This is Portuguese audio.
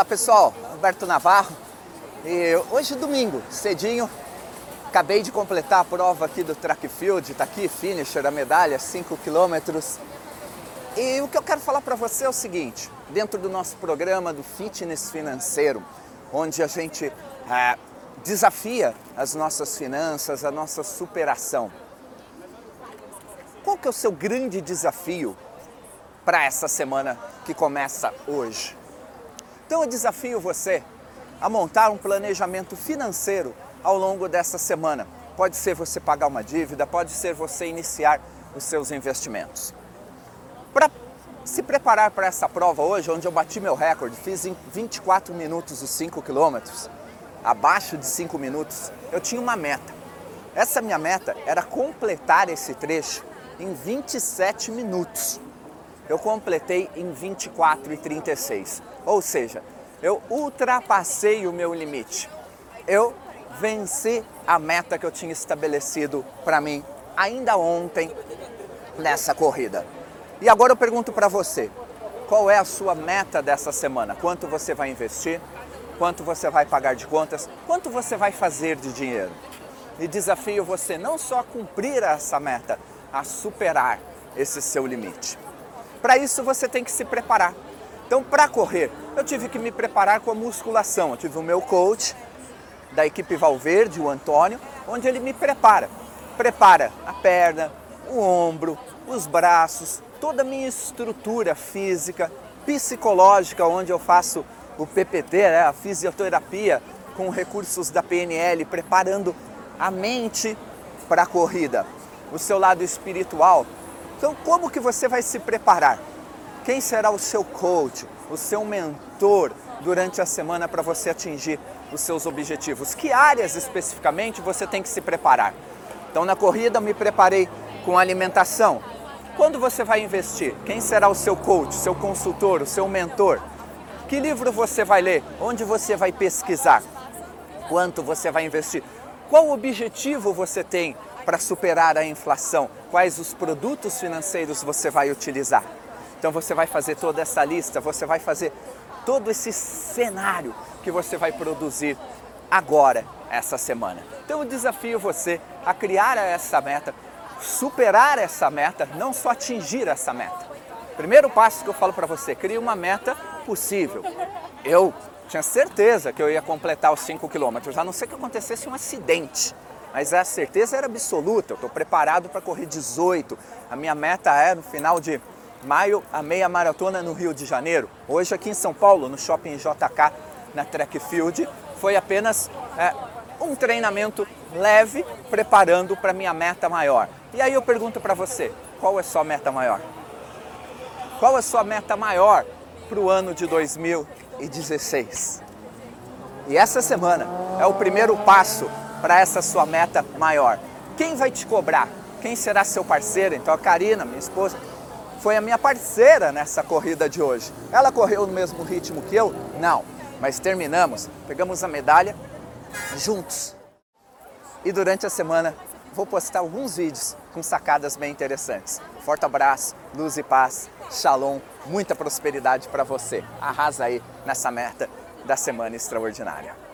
Olá pessoal, Alberto Navarro. E hoje domingo, cedinho, acabei de completar a prova aqui do track field, tá aqui finisher, a medalha, 5 quilômetros. E o que eu quero falar para você é o seguinte, dentro do nosso programa do fitness financeiro, onde a gente é, desafia as nossas finanças, a nossa superação. Qual que é o seu grande desafio para essa semana que começa hoje? Então eu desafio você a montar um planejamento financeiro ao longo dessa semana. Pode ser você pagar uma dívida, pode ser você iniciar os seus investimentos. Para se preparar para essa prova hoje, onde eu bati meu recorde, fiz em 24 minutos os 5 quilômetros, abaixo de 5 minutos, eu tinha uma meta. Essa minha meta era completar esse trecho em 27 minutos eu completei em 24 e 36. Ou seja, eu ultrapassei o meu limite. Eu venci a meta que eu tinha estabelecido para mim ainda ontem nessa corrida. E agora eu pergunto para você, qual é a sua meta dessa semana? Quanto você vai investir? Quanto você vai pagar de contas? Quanto você vai fazer de dinheiro? E desafio você não só a cumprir essa meta, a superar esse seu limite. Para isso você tem que se preparar. Então, para correr, eu tive que me preparar com a musculação. Eu tive o meu coach da equipe Valverde, o Antônio, onde ele me prepara. Prepara a perna, o ombro, os braços, toda a minha estrutura física, psicológica, onde eu faço o PPT, né, a fisioterapia, com recursos da PNL, preparando a mente para a corrida. O seu lado espiritual, então, como que você vai se preparar? Quem será o seu coach, o seu mentor durante a semana para você atingir os seus objetivos? Que áreas especificamente você tem que se preparar? Então, na corrida, me preparei com alimentação. Quando você vai investir? Quem será o seu coach, seu consultor, o seu mentor? Que livro você vai ler? Onde você vai pesquisar? Quanto você vai investir? Qual objetivo você tem para superar a inflação? Quais os produtos financeiros você vai utilizar? Então você vai fazer toda essa lista, você vai fazer todo esse cenário que você vai produzir agora, essa semana. Então eu desafio você a criar essa meta, superar essa meta, não só atingir essa meta. Primeiro passo que eu falo para você, crie uma meta possível. Eu tinha certeza que eu ia completar os 5 quilômetros, a não ser que acontecesse um acidente mas a certeza era absoluta. Eu estou preparado para correr 18. A minha meta é no final de maio a meia maratona no Rio de Janeiro. Hoje aqui em São Paulo, no Shopping JK, na Track Field, foi apenas é, um treinamento leve preparando para minha meta maior. E aí eu pergunto para você, qual é a sua meta maior? Qual é a sua meta maior para o ano de 2016? E essa semana é o primeiro passo para essa sua meta maior. Quem vai te cobrar? Quem será seu parceiro? Então a Karina, minha esposa, foi a minha parceira nessa corrida de hoje. Ela correu no mesmo ritmo que eu? Não, mas terminamos, pegamos a medalha juntos. E durante a semana vou postar alguns vídeos com sacadas bem interessantes. Forte abraço, luz e paz, shalom, muita prosperidade para você. Arrasa aí nessa meta da semana extraordinária.